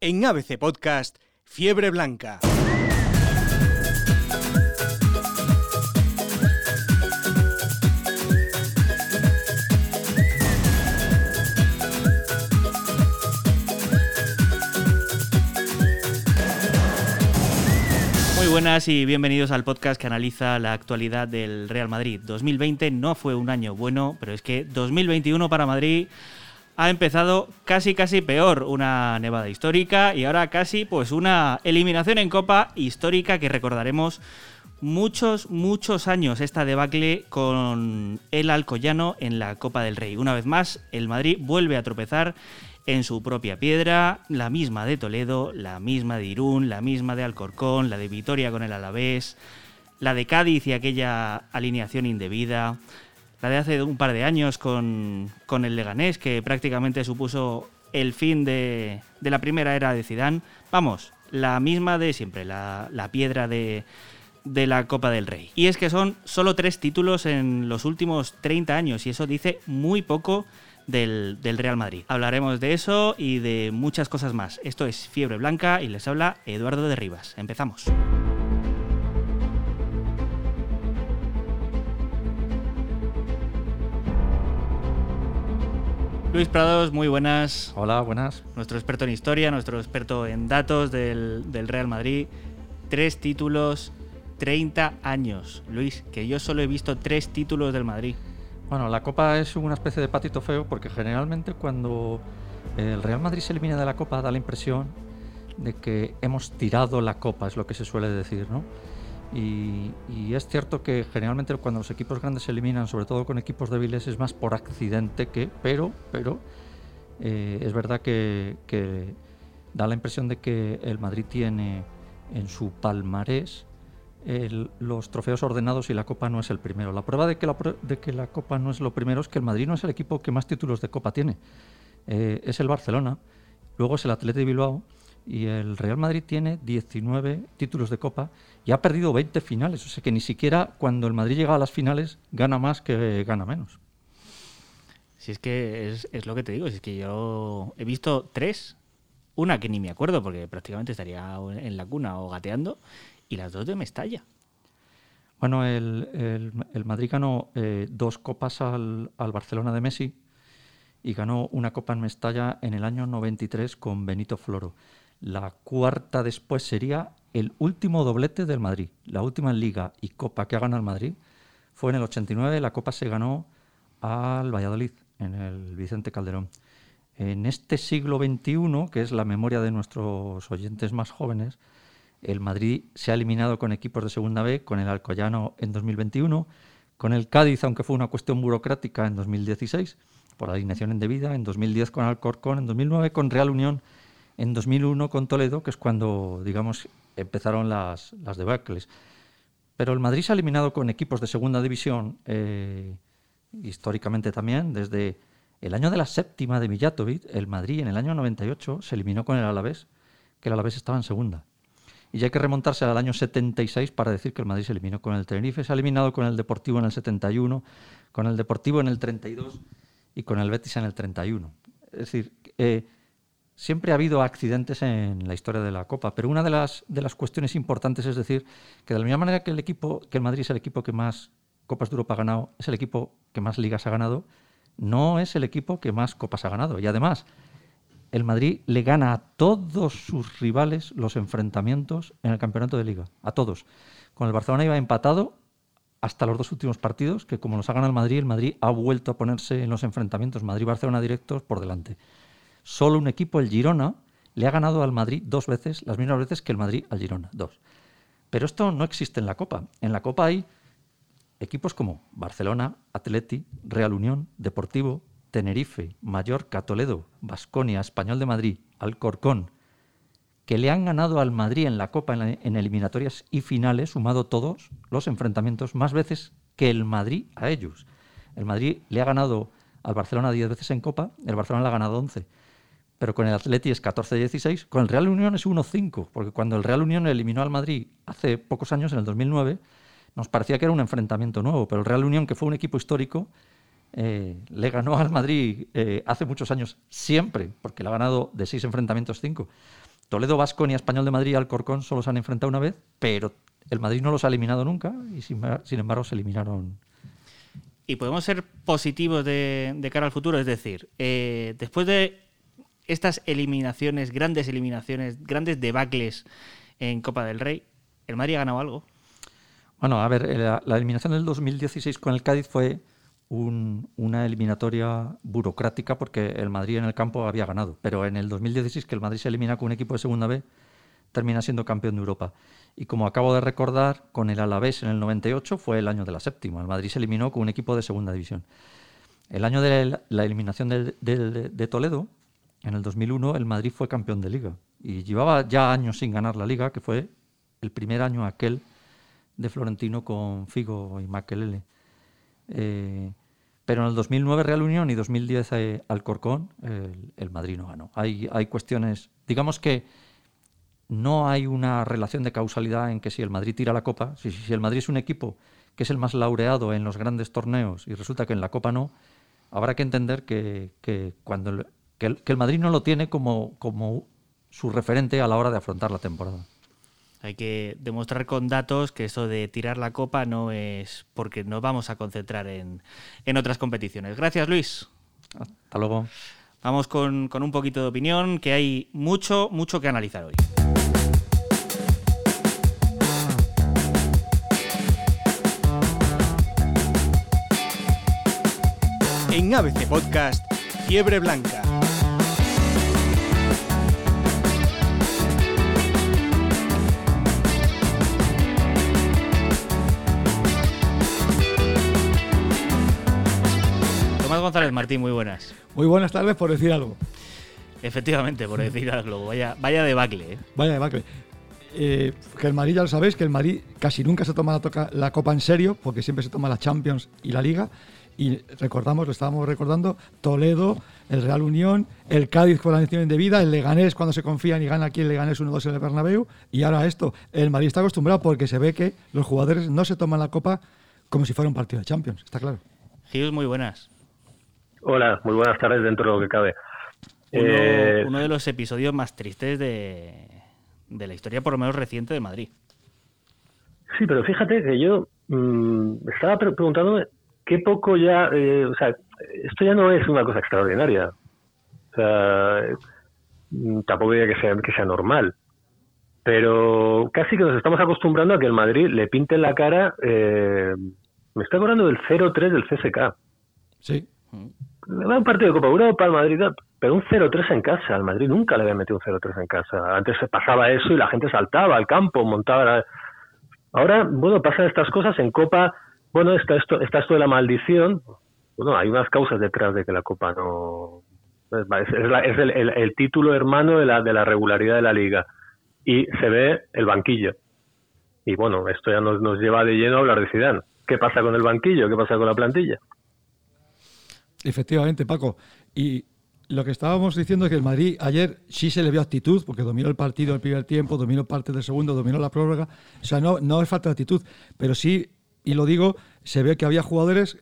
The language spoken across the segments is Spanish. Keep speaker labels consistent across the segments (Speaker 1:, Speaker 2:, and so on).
Speaker 1: En ABC Podcast, Fiebre Blanca.
Speaker 2: Muy buenas y bienvenidos al podcast que analiza la actualidad del Real Madrid. 2020 no fue un año bueno, pero es que 2021 para Madrid ha empezado casi casi peor, una nevada histórica y ahora casi pues una eliminación en Copa histórica que recordaremos muchos muchos años esta debacle con el Alcoyano en la Copa del Rey. Una vez más, el Madrid vuelve a tropezar en su propia piedra, la misma de Toledo, la misma de Irún, la misma de Alcorcón, la de Vitoria con el Alavés, la de Cádiz y aquella alineación indebida, la de hace un par de años con, con el Leganés, que prácticamente supuso el fin de, de la primera era de Zidane. Vamos, la misma de siempre, la, la piedra de, de la Copa del Rey. Y es que son solo tres títulos en los últimos 30 años y eso dice muy poco del, del, Real Madrid. Hablaremos de eso y de muchas cosas más. Esto es Fiebre Blanca y les habla Eduardo de Rivas. Empezamos. Luis Prados, muy buenas.
Speaker 3: Hola, buenas.
Speaker 2: Nuestro experto en historia, nuestro experto en datos del, del Real Madrid. Tres títulos, 30 años. Luis, que yo solo he visto tres títulos del Madrid.
Speaker 3: Bueno, la Copa es una especie de patito feo porque generalmente cuando el Real Madrid se elimina de la Copa da la impresión de que hemos tirado la Copa, es lo que se suele decir, ¿no? Y, y es cierto que generalmente cuando los equipos grandes se eliminan, sobre todo con equipos débiles, es más por accidente que, pero, pero eh, es verdad que, da la impresión de que el Madrid tiene en su palmarés los trofeos ordenados y la Copa no es el primero. La prueba de que la, de que la, Copa no es lo primero es que el Madrid no es el equipo que más títulos de Copa tiene. Eh, es el Barcelona, luego es el Atleti de Bilbao y el Real Madrid tiene 19 títulos de Copa y ha perdido 20 finales. O sea que ni siquiera cuando el Madrid llega a las finales gana más que gana menos.
Speaker 2: Si es que es, es lo que te digo, si es que yo he visto tres, una que ni me acuerdo porque prácticamente estaría en la cuna o gateando y las dos de Mestalla.
Speaker 3: Bueno, el, el, el Madrid ganó eh, dos copas al, al, Barcelona de Messi y ganó una copa en Mestalla en el año 93 con Benito Floro. La cuarta después sería el último doblete del Madrid. La última liga y copa que ha ganado el Madrid fue en el 89. La copa se ganó al Valladolid, en el Vicente Calderón. En este siglo XXI, que es la memoria de nuestros oyentes más jóvenes, el Madrid se ha eliminado con equipos de Segunda B, con el Alcoyano en 2021, con el Cádiz, aunque fue una cuestión burocrática, en 2016, por alineación indebida, en 2010 con Alcorcón, en 2009 con Real Unión, en 2001 con Toledo, que es cuando, digamos, empezaron las, las debacles. Pero el Madrid se ha eliminado con equipos de Segunda División, eh, históricamente también, desde el año de la séptima de Mijatovic, el Madrid en el año 98 se eliminó con el Alavés, que el Alavés estaba en Segunda. Y ya hay que remontarse al año 76 para decir que el Madrid se eliminó con el Tenerife, se ha eliminado con el Deportivo en el 71, con el Deportivo en el 32 y con el Betis en el 31. Es decir, eh, siempre ha habido accidentes en la historia de la Copa, pero una de las, de las cuestiones importantes es decir que de la misma manera que el equipo, que el Madrid es el equipo que más Copas de Europa ha ganado, es el equipo que más ligas ha ganado, no es el equipo que más copas ha ganado. Y además, el Madrid le gana a todos sus rivales los enfrentamientos en el campeonato de liga, a todos. Con el Barcelona iba empatado hasta los dos últimos partidos, que como los ha ganado el Madrid, el Madrid ha vuelto a ponerse en los enfrentamientos Madrid-Barcelona directos por delante. Solo un equipo, el Girona, le ha ganado al Madrid dos veces, las mismas veces que el Madrid al Girona, dos. Pero esto no existe en la Copa. En la Copa hay equipos como Barcelona, Atleti, Real Unión, Deportivo, Tenerife, Mallorca, Toledo, Basconia, Español de Madrid, Alcorcón, que le han ganado al Madrid en la Copa en, en, eliminatorias y finales, sumado todos los enfrentamientos, más veces que el Madrid a ellos. El Madrid le ha ganado al Barcelona 10 veces en Copa, el Barcelona le ha ganado 11. Pero con el Atleti es 14-16, con el Real Unión es 1-5, porque cuando el Real Unión eliminó al Madrid hace pocos años, en el 2009, nos parecía que era un enfrentamiento nuevo, pero el Real Unión, que fue un equipo histórico, eh, le ganó al Madrid eh, hace muchos años siempre, porque le ha ganado de seis enfrentamientos cinco. Toledo, Vasco ni Español de Madrid y Alcorcón solo se han enfrentado una vez, pero el Madrid no los ha eliminado nunca y sin, embargo se eliminaron.
Speaker 2: Y podemos ser positivos de, cara al futuro, es decir, eh, después de estas eliminaciones, grandes eliminaciones, grandes debacles en Copa del Rey, ¿el Madrid ha ganado algo?
Speaker 3: Bueno, a ver, la, la eliminación del 2016 con el Cádiz fue una eliminatoria burocrática porque el Madrid en el campo había ganado. Pero en el 2016, que el Madrid se elimina con un equipo de segunda B, termina siendo campeón de Europa. Y como acabo de recordar, con el Alavés en el 98 fue el año de la séptima. El Madrid se eliminó con un equipo de segunda división. El año de la eliminación de, Toledo, en el 2001, el Madrid fue campeón de liga. Y llevaba ya años sin ganar la liga, que fue el primer año aquel de Florentino con Figo y Maquelele. Eh, pero en el 2009 Real Unión y 2010 eh, Alcorcón, el, el, Madrid no ganó. Hay, cuestiones, digamos que no hay una relación de causalidad en que si el Madrid tira la copa, si, si el Madrid es un equipo que es el más laureado en los grandes torneos y resulta que en la copa no, habrá que entender que, cuando que, el, que el Madrid no lo tiene como, como su referente a la hora de afrontar la temporada.
Speaker 2: Hay que demostrar con datos que eso de tirar la copa no es porque nos vamos a concentrar en, otras competiciones. Gracias, Luis.
Speaker 3: Hasta luego.
Speaker 2: Vamos con, con un poquito de opinión, que hay mucho, mucho que analizar hoy.
Speaker 1: En ABC Podcast, Fiebre Blanca.
Speaker 2: González Martín, muy buenas.
Speaker 4: Muy buenas tardes por decir algo.
Speaker 2: Efectivamente, por decir algo. Vaya, vaya debacle. ¿eh?
Speaker 4: Vaya debacle. Eh, que el Madrid, ya lo sabéis, que el Madrid casi nunca se toma la, la, Copa en serio, porque siempre se toma la Champions y la Liga. Y recordamos, lo estábamos recordando, Toledo, el Real Unión, el Cádiz con la mención indebida, el Leganés cuando se confían y gana aquí el Leganés 1-2 en el Bernabéu. Y ahora esto, el Madrid está acostumbrado porque se ve que los jugadores no se toman la Copa como si fuera un partido de Champions, está claro.
Speaker 2: Gil, muy buenas.
Speaker 5: Hola, muy buenas tardes dentro de lo que cabe.
Speaker 2: Uno, eh, de los episodios más tristes de, la historia, por lo menos reciente, de Madrid.
Speaker 5: Sí, pero fíjate que yo mmm, estaba preguntándome qué poco ya, eh, o sea, esto ya no es una cosa extraordinaria. O sea, mm, tampoco diría que sea, que sea normal. Pero casi que nos estamos acostumbrando a que el Madrid le pinte en la cara. Eh, me está acordando del 0-3 del CSK.
Speaker 4: Sí.
Speaker 5: Un partido de Copa Europa, al Madrid, pero un 0-3 en casa. Al Madrid nunca le había metido un 0-3 en casa. Antes se pasaba eso y la gente saltaba al campo, montaba. Ahora, bueno, pasan estas cosas en Copa. Bueno, está esto, está esto de la maldición. Bueno, hay unas causas detrás de que la Copa no. Es, es, el, el, título hermano de la, de la regularidad de la liga. Y se ve el banquillo. Y bueno, esto ya nos, nos lleva de lleno a hablar de Zidane. ¿Qué pasa con el banquillo? ¿Qué pasa con la plantilla?
Speaker 4: Efectivamente, Paco. Y lo que estábamos diciendo es que el Madrid ayer sí se le vio actitud, porque dominó el partido el primer tiempo, dominó parte del segundo, dominó la prórroga. O sea, no, no es falta de actitud, pero sí, y lo digo, se ve que había jugadores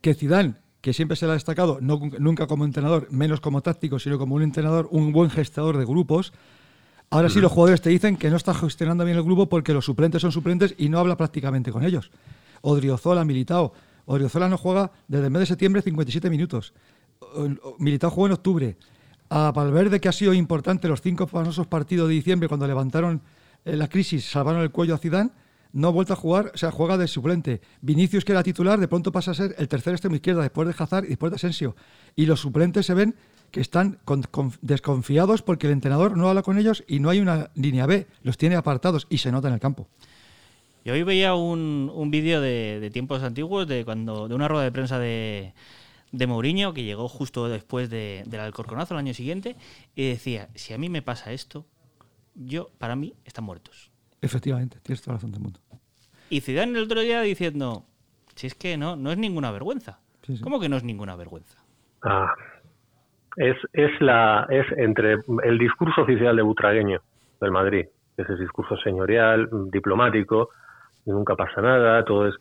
Speaker 4: que Zidane, que siempre se le ha destacado, no, nunca como entrenador, menos como táctico, sino como un entrenador, un buen gestador de grupos. Ahora sí los jugadores te dicen que no está gestionando bien el grupo porque los suplentes son suplentes y no habla prácticamente con ellos. Odriozola, Militao Oriozola no juega desde el mes de septiembre 57 minutos. Militao jugó en octubre. A Valverde, que ha sido importante los cinco famosos partidos de diciembre cuando levantaron eh, la crisis, salvaron el cuello a Zidane, no ha vuelto a jugar, o sea, juega de suplente. Vinicius, que era titular, de pronto pasa a ser el tercer extremo izquierda después de Hazard y después de Asensio. Y los suplentes se ven que están desconfiados porque el entrenador no habla con ellos y no hay una línea B, los tiene apartados y se nota en el campo.
Speaker 2: Y hoy veía un, un vídeo de, tiempos antiguos, de cuando de una rueda de prensa de, de Mourinho, que llegó justo después de, del Alcorconazo el año siguiente, y decía, si a mí me pasa esto, yo, para mí, están muertos.
Speaker 4: Efectivamente, tienes toda la razón del mundo.
Speaker 2: Y Zidane el otro día diciendo, si es que no, no es ninguna vergüenza. ¿Cómo que no es ninguna vergüenza?
Speaker 5: Ah, es, es, la, es entre el discurso oficial de Butragueño del Madrid, ese discurso señorial, diplomático, nunca pasa nada, todo es...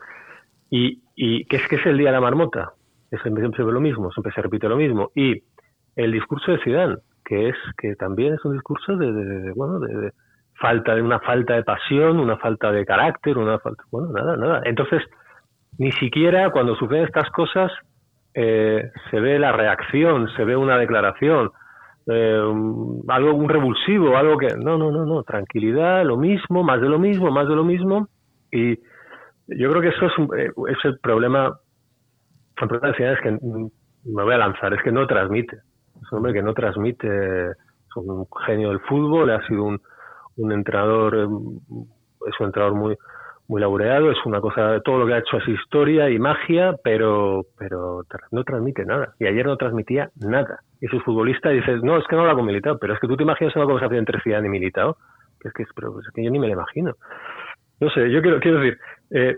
Speaker 5: Y, y que es que es el día de la marmota, es siempre, lo mismo, siempre se repite lo mismo. Y el discurso de Zidane, que es que también es un discurso de, bueno, de, falta de una falta de pasión, una falta de carácter, una falta, bueno, nada, nada. Entonces, ni siquiera cuando suceden estas cosas eh, se ve la reacción, se ve una declaración, eh, algo un revulsivo, algo que no, no, no, no, tranquilidad, lo mismo, más de lo mismo, más de lo mismo y yo creo que eso es, eh, es el problema, el problema es que me voy a lanzar, es que no transmite, es un hombre que no transmite, es un genio del fútbol, ha sido un, un entrenador, es un entrenador muy muy laureado, es una cosa, todo lo que ha hecho es historia y magia, pero, pero no transmite nada. Y ayer no transmitía nada. Y sus futbolistas dicen, no, es que no habla con Militao, pero es que tú te imaginas una conversación entre Zidane y Militao, que es que, es que yo ni me lo imagino. No sé, yo quiero, quiero decir, eh,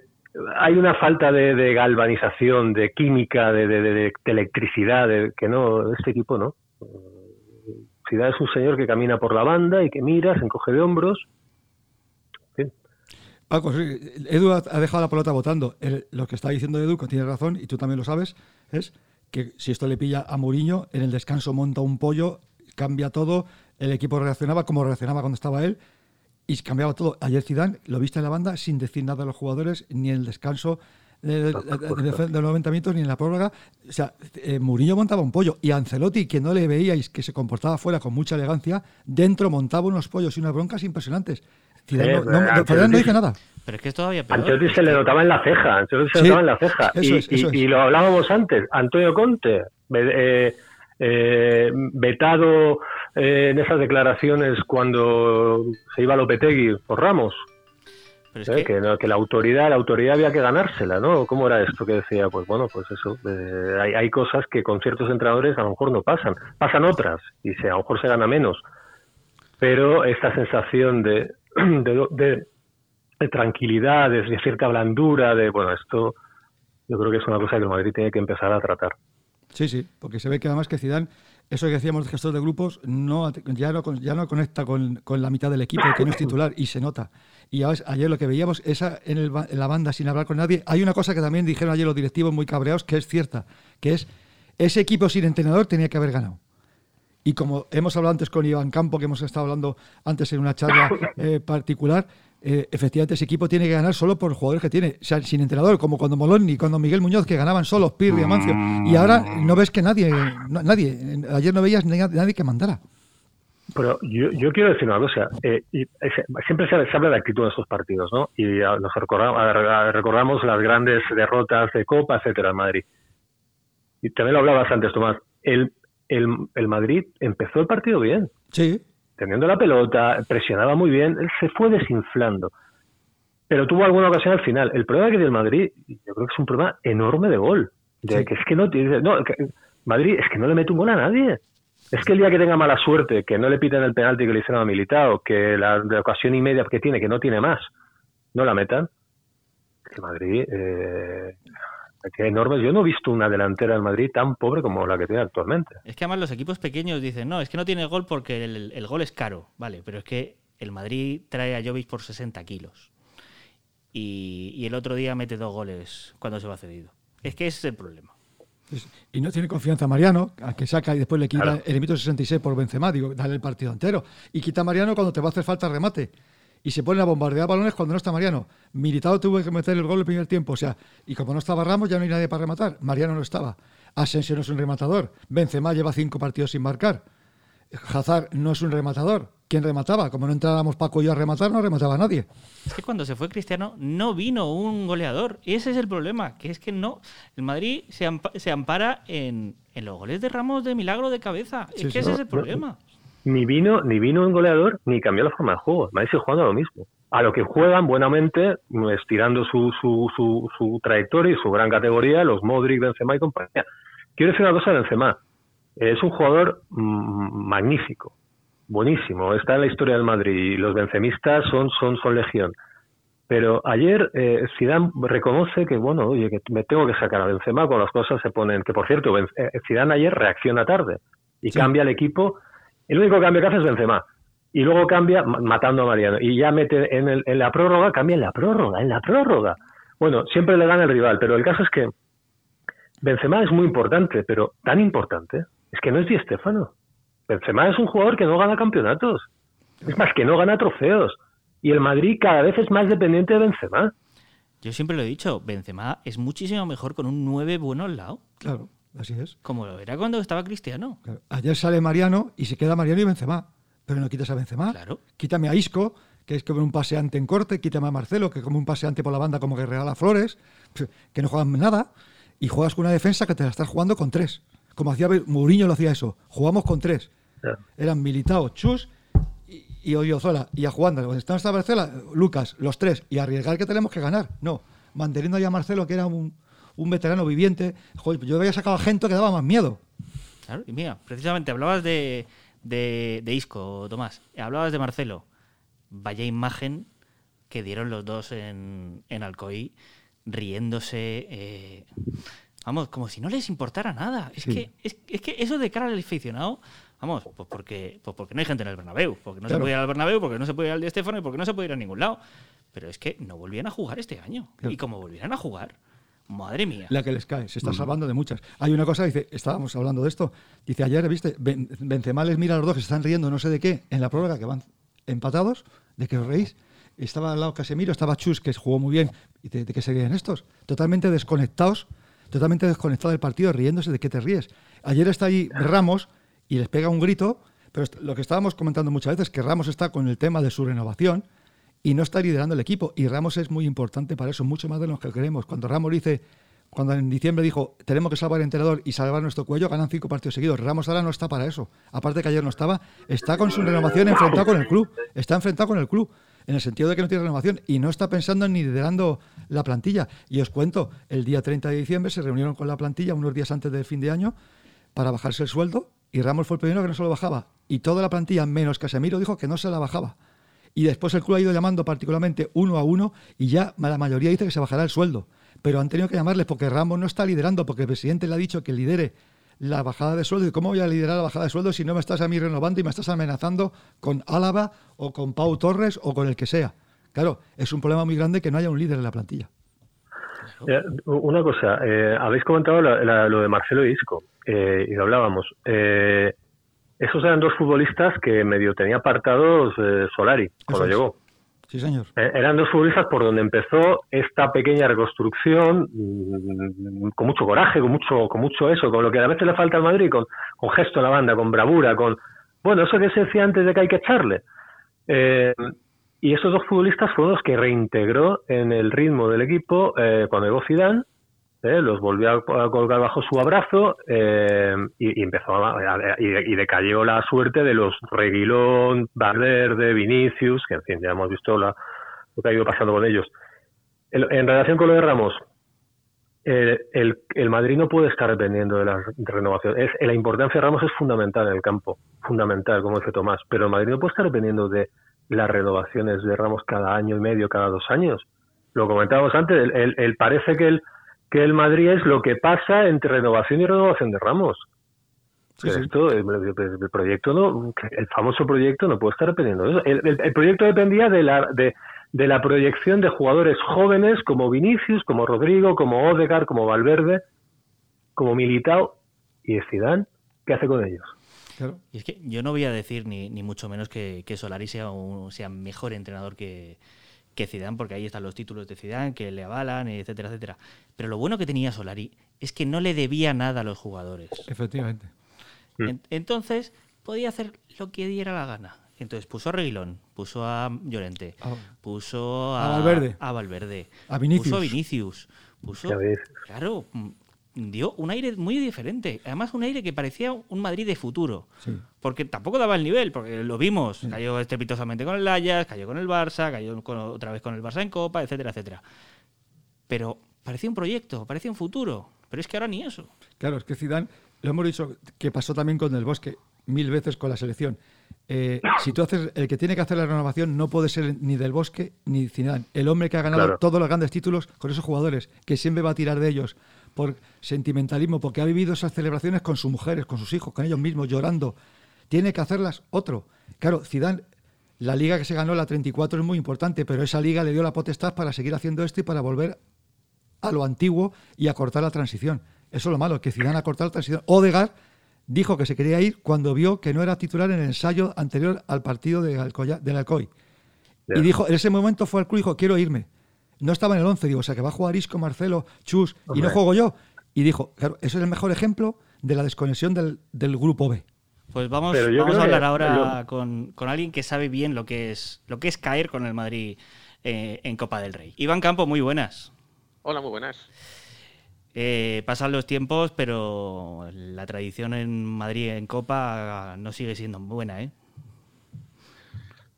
Speaker 5: hay una falta de, galvanización, de química, de, de, electricidad, que no, este equipo no. Zidane es un señor que camina por la banda y que mira, se encoge de hombros
Speaker 4: Paco, Edu ha dejado la pelota votando. lo que está diciendo Edu, que tiene razón, y tú también lo sabes, es que si esto le pilla a Mourinho, en el descanso monta un pollo, cambia todo, el equipo reaccionaba como reaccionaba cuando estaba él, y cambiaba todo. Ayer Zidane lo viste en la banda sin decir nada a los jugadores, ni en el descanso de, los 90 minutos, ni en la prórroga. O sea, eh, Mourinho montaba un pollo, y Ancelotti, que no le veíais que se comportaba fuera con mucha elegancia, dentro montaba unos pollos y unas broncas impresionantes no, no, dije nada.
Speaker 2: Pero es que es todavía
Speaker 5: peor. Ancelotti se le notaba en la ceja, Ancelotti se le notaba en la ceja. y, y, lo hablábamos antes, Antonio Conte, eh, eh, vetado eh, en esas declaraciones cuando se iba Lopetegui por Ramos. Que... Que, la autoridad la autoridad había que ganársela, ¿no? ¿Cómo era esto que decía? Pues bueno, pues eso, hay, hay, cosas que con ciertos entrenadores a lo mejor no pasan, pasan otras y se, a lo mejor se gana menos, pero esta sensación de, de, tranquilidad, de, cierta blandura, de, bueno, esto yo creo que es una cosa que el Madrid tiene que empezar a tratar.
Speaker 4: Sí, sí, porque se ve que además que Zidane, eso que decíamos de gestor de grupos, no, ya, no, ya no conecta con, la mitad del equipo, que no es titular, y se nota. Y ayer lo que veíamos, esa en, el, la banda sin hablar con nadie, hay una cosa que también dijeron ayer los directivos muy cabreados, que es cierta, que es ese equipo sin entrenador tenía que haber ganado. Y como hemos hablado antes con Iván Campo, que hemos estado hablando antes en una charla eh, particular, eh, efectivamente ese equipo tiene que ganar solo por jugadores que tiene, o sea, sin entrenador, como cuando Moloni, cuando Miguel Muñoz, que ganaban solos, Pirri, Amancio, y ahora no ves que nadie, nadie, ayer no veías nadie que mandara.
Speaker 5: Pero yo, quiero decir una cosa, eh, siempre se, habla de actitud en esos partidos, ¿no? Y nos recordamos, recordamos las grandes derrotas de Copa, etcétera, en Madrid. Y también lo hablabas antes, Tomás. El, el, el Madrid empezó el partido bien.
Speaker 4: Sí.
Speaker 5: Teniendo la pelota, presionaba muy bien, él se fue desinflando. Pero tuvo alguna ocasión al final. El problema que tiene el Madrid, yo creo que es un problema enorme de gol. De que es que. No, Madrid es que no le mete un gol a nadie. Es que el día que tenga mala suerte, que no le piten el penalti que le hicieron a Militao, que la, ocasión y media que tiene, que no tiene más, no la metan, que Madrid eh, que enormes. Yo no he visto una delantera del Madrid tan pobre como la que tiene actualmente.
Speaker 2: Es que además los equipos pequeños dicen, no, es que no tiene gol porque el, gol es caro, vale, pero es que el Madrid trae a Jovic por 60 kilos. Y, el otro día mete dos goles cuando se va cedido. Es que ese es el problema.
Speaker 4: Y no tiene confianza Mariano, a que saca y después le quita el minuto 66 por Benzema, digo, dale el partido entero. Y quita a Mariano cuando te va a hacer falta el remate y se ponen a bombardear balones cuando no está Mariano. Militado tuvo que meter el gol el primer tiempo, o sea, y como no estaba Ramos ya no hay nadie para rematar. Mariano no estaba. Asensio no es un rematador. Benzema lleva cinco partidos sin marcar. Hazard no es un rematador. ¿Quién remataba? Como no entrábamos Paco y yo a rematar, no remataba nadie.
Speaker 2: Es que cuando se fue Cristiano no vino un goleador. Ese es el problema, que es que no. El Madrid se, ampara en, los goles de Ramos de milagro de cabeza. es que ese es el problema
Speaker 5: ni vino, ni vino un goleador, ni cambió la forma de juego. Madrid sigue jugando lo mismo. A lo que juegan buenamente, estirando su, su, su, su trayectoria y su gran categoría, los Modric, Benzema y compañía. Quiero decir una cosa de Benzema. Es un jugador mm, magnífico, buenísimo. Está en la historia del Madrid y los bencemistas son, son, son legión. Pero ayer eh, Zidane reconoce que, bueno, oye, que me tengo que sacar a Benzema cuando las cosas se ponen... Que, por cierto, eh, Zidane ayer reacciona tarde y cambia el equipo el único cambio que hace es Benzema. Y luego cambia matando a Mariano. Y ya mete en, el, en la prórroga, cambia en la prórroga, en la prórroga. Bueno, siempre le gana el rival, pero el caso es que Benzema es muy importante, pero tan importante, es que no es Di Stefano. Benzema es un jugador que no gana campeonatos. Es más, que no gana trofeos. Y el Madrid cada vez es más dependiente de Benzema.
Speaker 2: Yo siempre lo he dicho, Benzema es muchísimo mejor con un 9 bueno al lado.
Speaker 4: Claro, así es.
Speaker 2: Como lo era cuando estaba Cristiano.
Speaker 4: Claro. Ayer sale Mariano y se queda Mariano y Benzema. Pero no quitas a Benzema.
Speaker 2: Claro.
Speaker 4: Quítame a Isco, que es como un paseante en corte. Quítame a Marcelo, que es como un paseante por la banda como que regala flores. Que no juegan nada. Y juegas con una defensa que te la estás jugando con tres. Como hacía Mourinho lo hacía eso. Jugamos con tres. Eran Militao, Chus y, y Odriozola. Y a jugando. Cuando está esta Marcela, Lucas, los tres. Y arriesgar que tenemos que ganar. No. Manteniendo ya a Marcelo, que era un, un veterano viviente. Joder, yo había sacado a Gento que daba más miedo.
Speaker 2: Claro, y mira, precisamente hablabas de, de, de Isco, Tomás. Hablabas de Marcelo. Vaya imagen que dieron los dos en, en Alcoy, riéndose. eh, vamos, como si no les importara nada. Es,
Speaker 4: Sí.
Speaker 2: que, es, es que eso de cara al aficionado. Vamos, pues porque, pues porque no hay gente en el Bernabéu, porque no se puede ir al Bernabéu, porque no se puede ir al de Estefano y porque no se puede ir a ningún lado. Pero es que no volvían a jugar este año.
Speaker 4: Claro.
Speaker 2: Y como volvieran a jugar, madre mía.
Speaker 4: La que les cae, se está salvando de muchas. Hay una cosa, dice, estábamos hablando de esto, dice ayer, viste, Ben- Benzema les mira a los dos que se están riendo no sé de qué en la prórroga, que van empatados, de que os reís. Estaba al lado Casemiro, estaba Chus, que jugó muy bien, y de, de qué se ríen estos, totalmente desconectados, totalmente desconectados del partido, riéndose de qué te ríes. Ayer está ahí Ramos y les pega un grito, pero lo que estábamos comentando muchas veces, que Ramos está con el tema de su renovación, y no está liderando el equipo. Y Ramos es muy importante para eso, mucho más de lo que queremos. Cuando Ramos dice, cuando en diciembre dijo, tenemos que salvar el entrenador y salvar nuestro cuello, ganan cinco partidos seguidos. Ramos ahora no está para eso. Aparte que ayer no estaba, está con su renovación enfrentado con el club. Está enfrentado con el club. En el sentido de que no tiene renovación y no está pensando ni liderando la plantilla. Y os cuento, el día 30 de diciembre se reunieron con la plantilla unos días antes del fin de año para bajarse el sueldo y Ramos fue el primero que no se lo bajaba. Y toda la plantilla, menos Casemiro, dijo que no se la bajaba. Y después el club ha ido llamando particularmente uno a uno y ya la mayoría dice que se bajará el sueldo. Pero han tenido que llamarles porque Ramos no está liderando, porque el presidente le ha dicho que lidere la bajada de sueldo. ¿Y cómo voy a liderar la bajada de sueldo si no me estás a mí renovando y me estás amenazando con Álava o con Pau Torres o con el que sea? Claro, es un problema muy grande que no haya un líder en la plantilla.
Speaker 5: Eh, una cosa, eh, habéis comentado la- lo de Marcelo Isco, eh, y lo hablábamos. Esos eran dos futbolistas que medio tenía apartados eh, Solari cuando
Speaker 4: es.
Speaker 5: llegó.
Speaker 4: Sí, señor.
Speaker 5: Eh, eran dos futbolistas por donde empezó esta pequeña reconstrucción mm, con mucho coraje, con mucho, con mucho eso, con lo que a veces le falta al Madrid, con, con gesto en la banda, con bravura, con bueno, eso que se decía antes de que hay que echarle. Eh, y esos dos futbolistas fueron los que reintegró en el ritmo del equipo eh, cuando llegó Zidane, eh, los volvió a, colgar bajo su abrazo eh, y, empezó a, y, decayó la suerte de los Reguilón, Valverde, Vinicius, que en fin, ya hemos visto lo que ha ido pasando con ellos. En, relación con lo de Ramos, el, el Madrid no puede estar dependiendo de la renovación. Es, la importancia de Ramos es fundamental en el campo, fundamental, como dice Tomás, pero el Madrid no puede estar dependiendo de las renovaciones de Ramos cada año y medio, cada dos años. Lo comentábamos antes, el, el- el- parece que el, que el Madrid es lo que pasa entre renovación y renovación de Ramos.
Speaker 4: Sí,
Speaker 5: Pero
Speaker 4: sí.
Speaker 5: esto, el, el- el proyecto no, el famoso proyecto no puede estar dependiendo de eso. El, el- el proyecto dependía de la, de, de la proyección de jugadores jóvenes como Vinicius, como Rodrigo, como Odegaard, como Valverde, como Militao y Zidane. ¿Qué hace con ellos?
Speaker 4: Claro.
Speaker 2: Y es que yo no voy a decir ni, ni mucho menos que, que Solari sea, un, sea mejor entrenador que, que Zidane, porque ahí están los títulos de Zidane que le avalan, etcétera, etcétera. Pero lo bueno que tenía Solari es que no le debía nada a los jugadores.
Speaker 4: Efectivamente.
Speaker 5: Mm.
Speaker 2: En- entonces podía hacer lo que diera la gana. Entonces puso a Reguilón, puso a Llorente,
Speaker 4: A-
Speaker 2: puso
Speaker 4: a
Speaker 2: a,
Speaker 4: Valverde.
Speaker 2: a Valverde,
Speaker 4: A Vinicius.
Speaker 2: puso a Vinicius, puso. Claro, dio un aire muy diferente. Además, un aire que parecía un Madrid de futuro.
Speaker 4: Sí.
Speaker 2: Porque tampoco daba el nivel, porque lo vimos. Cayó estrepitosamente con el Ajax, cayó con el Barça, cayó con- otra vez con el Barça en Copa, etcétera, etcétera. Pero parecía un proyecto, parecía un futuro. Pero es que ahora ni eso.
Speaker 4: Claro, es que Zidane, lo hemos dicho que pasó también con el Bosque, mil veces con la selección. Eh, si tú haces, el que tiene que hacer la renovación no puede ser ni del Bosque ni Zidane. El hombre que ha ganado
Speaker 5: Claro.
Speaker 4: todos los grandes títulos con esos jugadores, que siempre va a tirar de ellos por sentimentalismo, porque ha vivido esas celebraciones con sus mujeres, con sus hijos, con ellos mismos, llorando. Tiene que hacerlas otro. Claro, Zidane, la liga que se ganó, la 34, es muy importante, pero esa liga le dio la potestad para seguir haciendo esto y para volver a lo antiguo y a cortar la transición. Eso es lo malo, que Zidane ha cortado la transición. Odegaard dijo que se quería ir cuando vio que no era titular en el ensayo anterior al partido de Alcoya, del Alcoy. Y dijo, en ese momento fue al club y dijo, quiero irme. No estaba en el 11, digo, o sea, que va a jugar Isco, Marcelo, Chus, y no juego yo. Y dijo, claro, eso es el mejor ejemplo de la desconexión del, grupo B.
Speaker 2: Pues vamos, vamos a hablar ahora con, alguien que sabe bien lo que es, lo que es caer con el Madrid eh, en Copa del Rey. Iván Campo, muy buenas.
Speaker 6: Hola, muy buenas.
Speaker 2: Eh, pasan los tiempos, pero la tradición en Madrid en Copa no sigue siendo buena, ¿eh?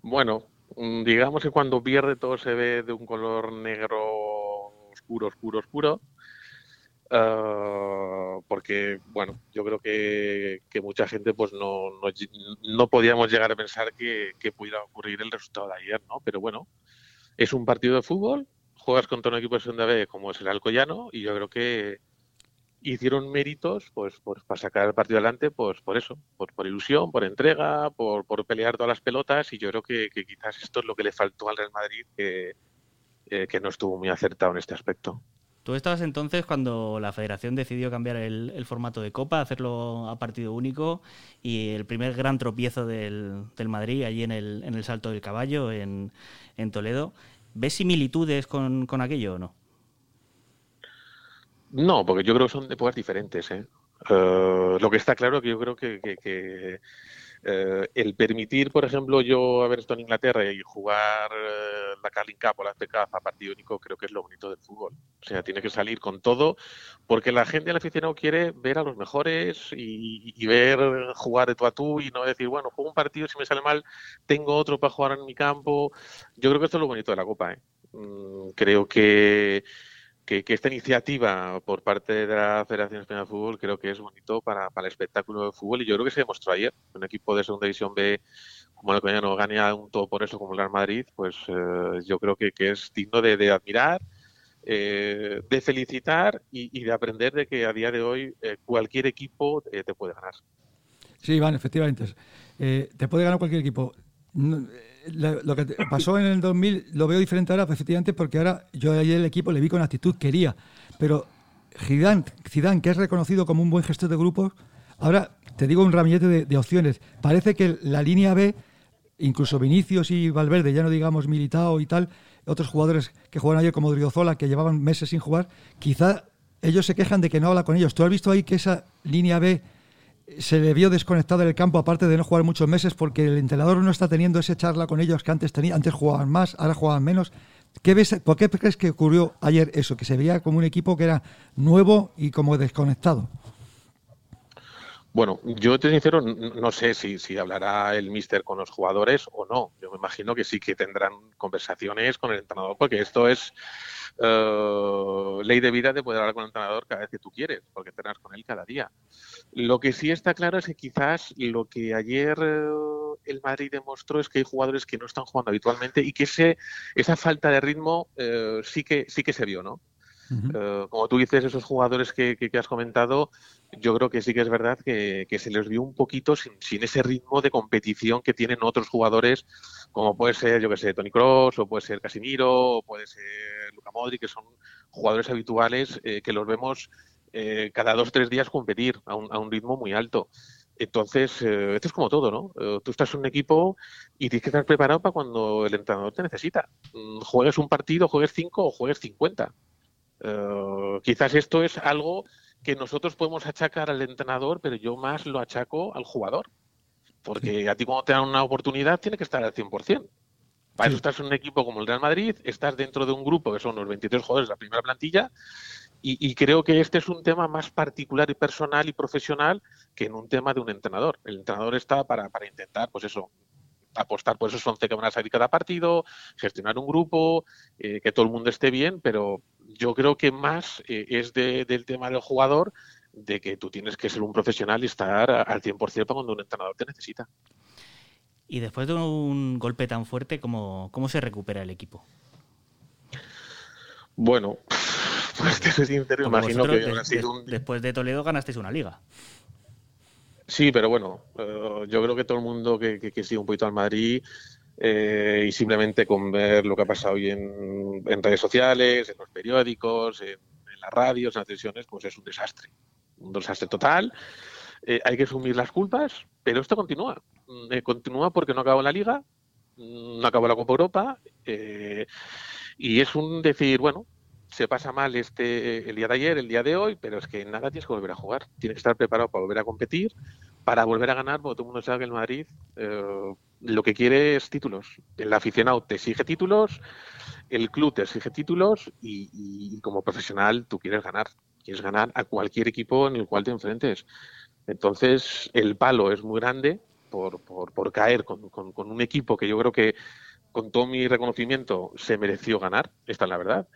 Speaker 6: Bueno, mm, digamos que cuando pierde todo se ve de un color negro oscuro, oscuro, oscuro. Ah, porque, bueno, yo creo que, mucha gente pues no, no, podíamos llegar a pensar que, que, pudiera ocurrir el resultado de ayer, ¿no? Pero bueno, es un partido de fútbol, juegas contra un equipo de segunda B como es el Alcoyano y yo creo que hicieron méritos pues, pues para sacar el partido adelante pues por eso, por, por ilusión, por entrega, por, pelear todas las pelotas y yo creo que, quizás esto es lo que le faltó al Real Madrid que, eh, que no estuvo muy acertado en este aspecto.
Speaker 2: Tú estabas entonces cuando la federación decidió cambiar el, formato de Copa, hacerlo a partido único y el primer gran tropiezo del, Madrid allí en el, en el Salto del Caballo en Toledo. ¿Ves similitudes con, aquello o no?
Speaker 6: No, porque yo creo que son épocas diferentes. ¿eh? Eh, lo que está claro es que yo creo que, eh, el permitir, por ejemplo, yo haber estado en Inglaterra y jugar la Carling Cup o la FP a partido único, creo que es lo bonito del fútbol. O sea, tiene que salir con todo, porque la gente, el aficionado, quiere ver a los mejores y, y, ver jugar de tú a tú y no decir, bueno, juego un partido, si me sale mal, tengo otro para jugar en mi campo. Yo creo que esto es lo bonito de la Copa. ¿eh? Mm, creo que, que, esta iniciativa por parte de la Federación Española de Fútbol creo que es bonito para, el espectáculo de fútbol y yo creo que se demostró ayer. Un equipo de Segunda División B como el no gana un todo por eso como el Real Madrid, pues eh, yo creo que, que, es digno de, de admirar eh, de felicitar y, de aprender de que a día de hoy eh, cualquier equipo eh, te puede ganar.
Speaker 4: Sí, Iván, efectivamente. te puede ganar cualquier equipo. Lo que pasó en el 2000 lo veo diferente ahora, efectivamente, porque ahora yo ayer el equipo le vi con actitud, quería. Pero Zidane, Zidane, que es reconocido como un buen gestor de grupos, ahora te digo un ramillete de, de opciones. Parece que la línea B, incluso Vinicius y Valverde, ya no digamos Militao y tal, otros jugadores que jugaron ayer como Driozola, que llevaban meses sin jugar, quizá ellos se quejan de que no habla con ellos. ¿Tú has visto ahí que esa línea B se le vio desconectada del campo, aparte de no jugar muchos meses, porque el entrenador no está teniendo esa charla con ellos que antes tenía, antes jugaban más, ahora jugaban menos? ¿Qué ves, ¿Por qué crees que ocurrió ayer eso? Que se veía como un equipo que era nuevo y como desconectado.
Speaker 6: Bueno, yo te sincero, no sé si, si hablará el míster con los jugadores o no. Yo me imagino que sí que tendrán conversaciones con el entrenador, porque esto es eh, ley de vida de poder hablar con el entrenador cada vez que tú quieres, porque entrenas con él cada día. Lo que sí está claro es que quizás lo que ayer eh, el Madrid demostró es que hay jugadores que no están jugando habitualmente y que ese, esa falta de ritmo eh, sí que sí que se vio, ¿no? Eh, como tú dices, esos jugadores que, has comentado, yo creo que sí que es verdad que, se les vio un poquito sin, ese ritmo de competición que tienen otros jugadores, como puede ser, yo que sé, Tony Cross, o puede ser Casimiro, o puede ser Luca Modri, que son jugadores habituales eh, que los vemos eh, cada dos o tres días competir a un, ritmo muy alto. Entonces, esto es como todo, ¿no? tú estás en un equipo y tienes que estar preparado para cuando el entrenador te necesita. Mm, juegues un partido, juegues cinco o juegues cincuenta. Eh, quizás esto es algo que nosotros podemos achacar al entrenador, pero yo más lo achaco al jugador. Porque a ti cuando te dan una oportunidad tiene que estar al 100%. Para eso estás en un equipo como el Real Madrid, estás dentro de un grupo que son los 23 jugadores de la primera plantilla y, creo que este es un tema más particular y personal y profesional que en un tema de un entrenador. El entrenador está para, para intentar, pues eso, apostar por esos 11 que van a salir cada partido, gestionar un grupo, eh, que todo el mundo esté bien, pero yo creo que más eh, es del tema del jugador, de que tú tienes que ser un profesional y estar al 100% para cuando un entrenador te necesita.
Speaker 2: Y después de un golpe tan fuerte, ¿cómo, cómo se recupera el equipo?
Speaker 6: Bueno, pues te soy sincero, imagino que sido un...
Speaker 2: Después de Toledo ganasteis una liga.
Speaker 6: Sí, pero bueno, eh, yo creo que todo el mundo que, que, sigue un poquito al Madrid eh, y simplemente con ver lo que ha pasado hoy en, redes sociales, en los periódicos, en, las radios, en las televisiones, pues es un desastre. Un desastre total. eh, hay que asumir las culpas, pero esto continúa. Mm, eh, continúa porque no acabó la Liga, mm, no acabó la Copa Europa, eh, y es un decir, bueno, se pasa mal este el día de ayer, el día de hoy, pero es que nada tienes que volver a jugar. Tienes que estar preparado para volver a competir, para volver a ganar, porque todo el mundo sabe que el Madrid eh, lo que quiere es títulos. El aficionado te exige títulos, el club te exige títulos y, y como profesional tú quieres ganar. Quieres ganar a cualquier equipo en el cual te enfrentes. Entonces, el palo es muy grande por, por, por caer con, con, con un equipo que yo creo que con todo mi reconocimiento se mereció ganar, esta es la verdad.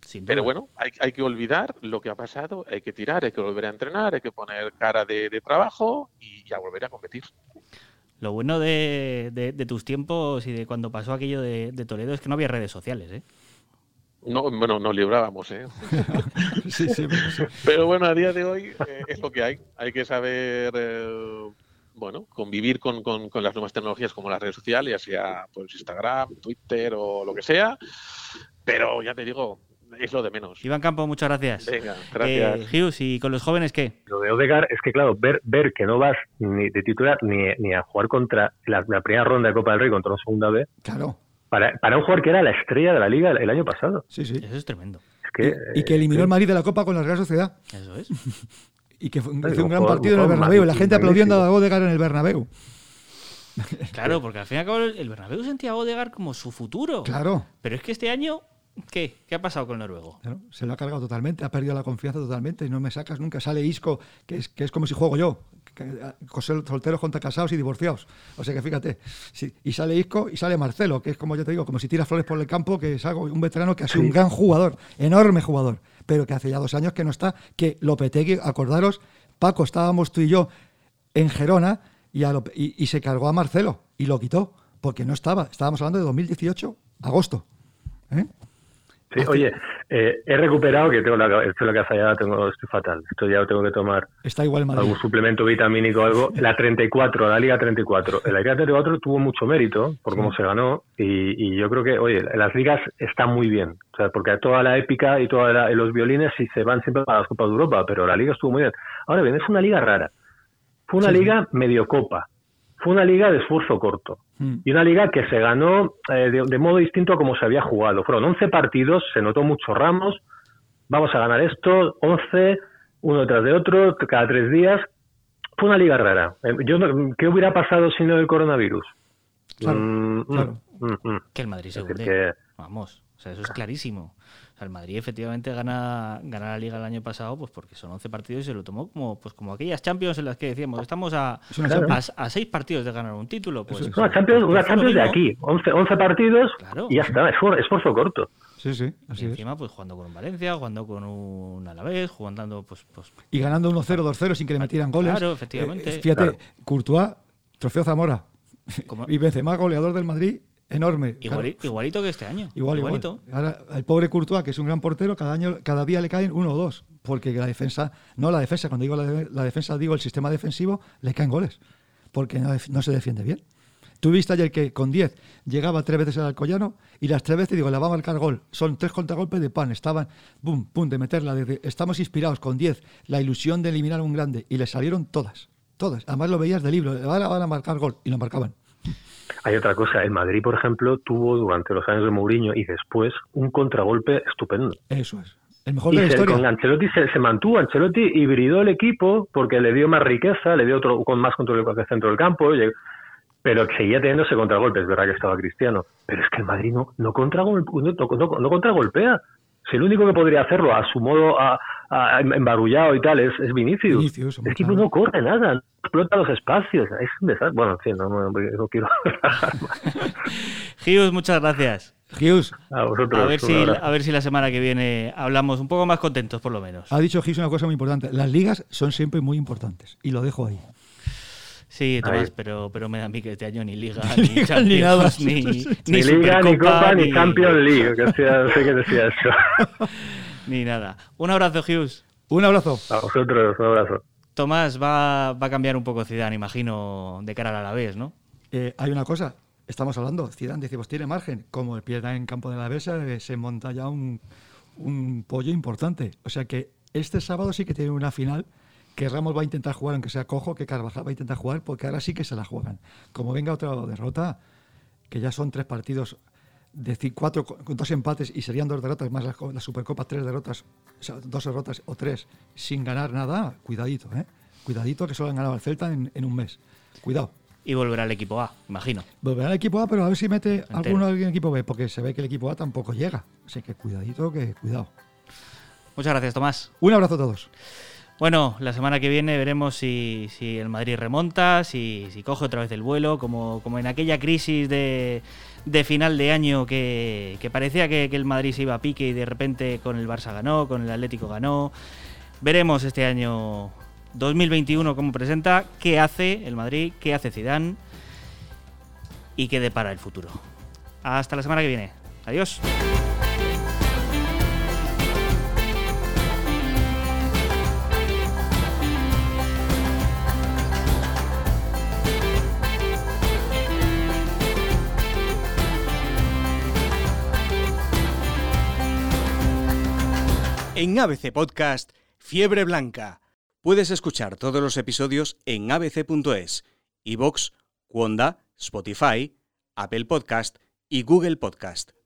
Speaker 2: Sin
Speaker 6: Pero bueno, hay, hay que olvidar lo que ha pasado, hay que tirar, hay que volver a entrenar, hay que poner cara de, de trabajo y a volver a competir.
Speaker 2: Lo bueno de, de- de tus tiempos y de cuando pasó aquello de, de Toledo es que no había redes sociales, ¿eh?
Speaker 6: No, bueno, nos librábamos, ¿eh?
Speaker 4: Sí, sí, pero sí.
Speaker 6: Pero bueno, a día de hoy eh, es lo que hay. Hay que saber, eh, bueno, convivir con, con- con las nuevas tecnologías como las redes sociales, ya sea pues, Instagram, Twitter o lo que sea. Pero ya te digo, es lo de menos.
Speaker 2: Iván Campo, muchas gracias.
Speaker 6: Venga, gracias.
Speaker 2: Eh, Hughes, ¿y con los jóvenes qué?
Speaker 5: Lo de Odegaard es que, claro, ver, ver que no vas ni de titular ni, ni a jugar contra la, la primera ronda de Copa del Rey contra una segunda B,
Speaker 4: Claro,
Speaker 5: para, para un jugador que era la estrella de la liga el, el año pasado.
Speaker 4: sí, sí.
Speaker 2: Eso es tremendo.
Speaker 5: Es que,
Speaker 4: Y, y que eliminó
Speaker 5: eh,
Speaker 4: el Madrid de la Copa con la Real Sociedad.
Speaker 2: Eso es.
Speaker 4: Y que fue,
Speaker 5: Sí,
Speaker 4: hizo un
Speaker 5: un
Speaker 4: gran
Speaker 5: jugador-
Speaker 4: partido en el Bernabéu. La gente aplaudiendo a. Odegaard en el Bernabéu.
Speaker 2: Claro, porque al fin y al cabo el Bernabéu sentía a Odegaard como su futuro.
Speaker 4: Claro.
Speaker 2: Pero es que este año, ¿qué? ¿Qué ha pasado con el noruego?
Speaker 4: Claro, se lo ha cargado totalmente, ha perdido la confianza totalmente y no me sacas nunca. Sale Isco, que es, que es como si juego yo. eh, José solteros contra casados y divorciados. O sea que fíjate. sí, y sale Isco y sale Marcelo, que es como yo te digo, como si tira flores por el campo, que es algo, un veterano que ha sido un gran jugador, enorme jugador, pero que hace ya dos años que no está. Que Lopetegui, acordaros, Paco, estábamos tú y yo en Gerona y, a Lope- y- y se cargó a Marcelo y lo quitó, porque no estaba. Estábamos hablando de 2018, agosto. ¿eh?
Speaker 5: Sí, oye, eh, he recuperado que tengo la, esto es la casa ya tengo, estoy fatal. Esto ya tengo que tomar
Speaker 4: Está igual Madrid.
Speaker 5: algún suplemento vitamínico o algo. La 34, la Liga 34. La Liga 34 tuvo mucho mérito por cómo se ganó y, y yo creo que, oye, las ligas están muy bien. O sea, porque toda la épica y todos los violines sí se van siempre para las Copas de Europa, pero la Liga estuvo muy bien. Ahora bien, es una liga rara. Fue una
Speaker 4: Sí,
Speaker 5: liga mediocopa. Fue una liga de esfuerzo corto.
Speaker 4: Mm.
Speaker 5: Y una liga que se ganó eh, de, de modo distinto a como se había jugado. Fueron 11 partidos, se notó mucho Ramos, vamos a ganar esto, 11, uno detrás de otro, cada tres días. Fue una liga rara. Eh, Yo, ¿Qué hubiera pasado sin el coronavirus?
Speaker 4: Claro,
Speaker 5: Mm, mm,
Speaker 4: claro.
Speaker 5: mm, mm.
Speaker 2: Que el Madrid se hunde.
Speaker 5: que-
Speaker 2: Vamos, o sea, eso es clarísimo. El Madrid efectivamente gana, gana la Liga el año pasado pues porque son 11 partidos y se lo tomó como, pues como aquellas Champions en las que decíamos, estamos a,
Speaker 5: Claro.
Speaker 2: a, seis partidos de ganar un título. Pues,
Speaker 4: es.
Speaker 5: Una Champions, una Champions de aquí. 11, 11 partidos
Speaker 2: Claro.
Speaker 5: y ya está. Esfuerzo, esfuerzo corto.
Speaker 4: Sí, sí,
Speaker 2: Y
Speaker 4: así es.
Speaker 2: encima, pues jugando con un Valencia, jugando con un Alavés, jugando pues, pues
Speaker 4: Y ganando 1-0, 2-0 sin que le metieran goles.
Speaker 2: Claro, efectivamente.
Speaker 4: Eh, fíjate,
Speaker 5: Claro.
Speaker 4: Courtois, trofeo Zamora.
Speaker 2: como-
Speaker 4: Y Benzema, goleador del Madrid, enorme. Claro,
Speaker 2: igualito que este año.
Speaker 4: Igual, igual.
Speaker 2: igualito.
Speaker 4: Ahora, el pobre Courtois, que es un gran portero, cada año, cada día le caen uno o dos. Porque la defensa, no la defensa, cuando digo la, de- la defensa, digo el sistema defensivo, le caen goles. Porque no, se defiende bien. Tú viste ayer que con 10 llegaba tres veces al Alcoyano y las tres veces digo, la va a marcar gol. Son tres contragolpes de pan. Estaban, pum, pum, de meterla. de- estamos inspirados con 10. La ilusión de eliminar a un grande. Y le salieron todas. Todas. Además lo veías de libro. Ahora van a marcar gol. Y lo marcaban.
Speaker 5: Hay otra cosa. El Madrid, por ejemplo, tuvo durante los años de Mourinho y después un contragolpe estupendo.
Speaker 4: Eso es. El mejor
Speaker 5: Y
Speaker 4: de la
Speaker 5: se-
Speaker 4: historia.
Speaker 5: con Ancelotti se, se mantuvo. Ancelotti hibridó el equipo porque le dio más riqueza, le dio otro con más control del centro del campo, pero seguía teniendo ese contragolpe. Es verdad que estaba Cristiano, pero es que el Madrid no, no, contragol- no, no- no contragolpea. Si el único que podría hacerlo a su modo a, embarullado y tal es, es Vinicius.
Speaker 4: Vinicius,
Speaker 5: equipo
Speaker 4: claro.
Speaker 5: no corre nada, no explota los espacios. Es un desastre. Bueno, en fin, no, no- no quiero
Speaker 2: Hughes, muchas gracias.
Speaker 4: Hughes,
Speaker 5: a vosotros.
Speaker 2: A ver, si, a ver si la semana que viene hablamos un poco más contentos, por lo menos.
Speaker 4: ha dicho Hughes una cosa muy importante. Las ligas son siempre muy importantes. Y lo dejo ahí.
Speaker 2: Sí, Tomás, pero, pero me da a mí que este año ni Liga,
Speaker 4: Ni
Speaker 2: ni,
Speaker 4: Liga, ni
Speaker 2: Champions,
Speaker 4: nada.
Speaker 2: ni, ni
Speaker 5: Ni Liga, ni Copa, ni Champions League. Que sea, sé que decía eso.
Speaker 2: ni nada. Un abrazo, Hughes.
Speaker 4: Un abrazo.
Speaker 5: A vosotros, un abrazo.
Speaker 2: Tomás, va, va a cambiar un poco Zidane, imagino, de cara al Alavés, ¿no?
Speaker 4: Eh, hay una cosa. Estamos hablando. Zidane dice, pues tiene margen. Como el pierda en campo de la Besa, eh, se monta ya un, un pollo importante. O sea que este sábado sí que tiene una final que Ramos va a intentar jugar, aunque sea cojo, que Carvajal va a intentar jugar, porque ahora sí que se la juegan. Como venga otra derrota, que ya son tres partidos decir cuatro con dos empates y serían dos derrotas más la, Supercopa, tres derrotas, dos derrotas o tres sin ganar nada, cuidadito, ¿eh? Cuidadito que solo han ganado al Celta en, un mes. Cuidado.
Speaker 2: Y volverá al equipo A, imagino.
Speaker 4: Volverá al equipo A, pero a ver si mete alguno al equipo B, porque se ve que el equipo A tampoco llega. Así que cuidadito, que cuidado.
Speaker 2: Muchas gracias, Tomás.
Speaker 4: Un abrazo a todos.
Speaker 2: Bueno, la semana que viene veremos si, el Madrid remonta, si, si, coge otra vez el vuelo, como, en aquella crisis de, final de año que, parecía que, que, el Madrid se iba a pique y de repente con el Barça ganó, con el Atlético ganó. Veremos este año 2021 cómo presenta, qué hace el Madrid, qué hace Zidane y qué depara el futuro. Hasta la semana que viene. Adiós.
Speaker 1: En ABC Podcast, Fiebre Blanca. Puedes escuchar todos los episodios en abc.es, iVox, Wanda, Spotify, Apple Podcast y Google Podcast.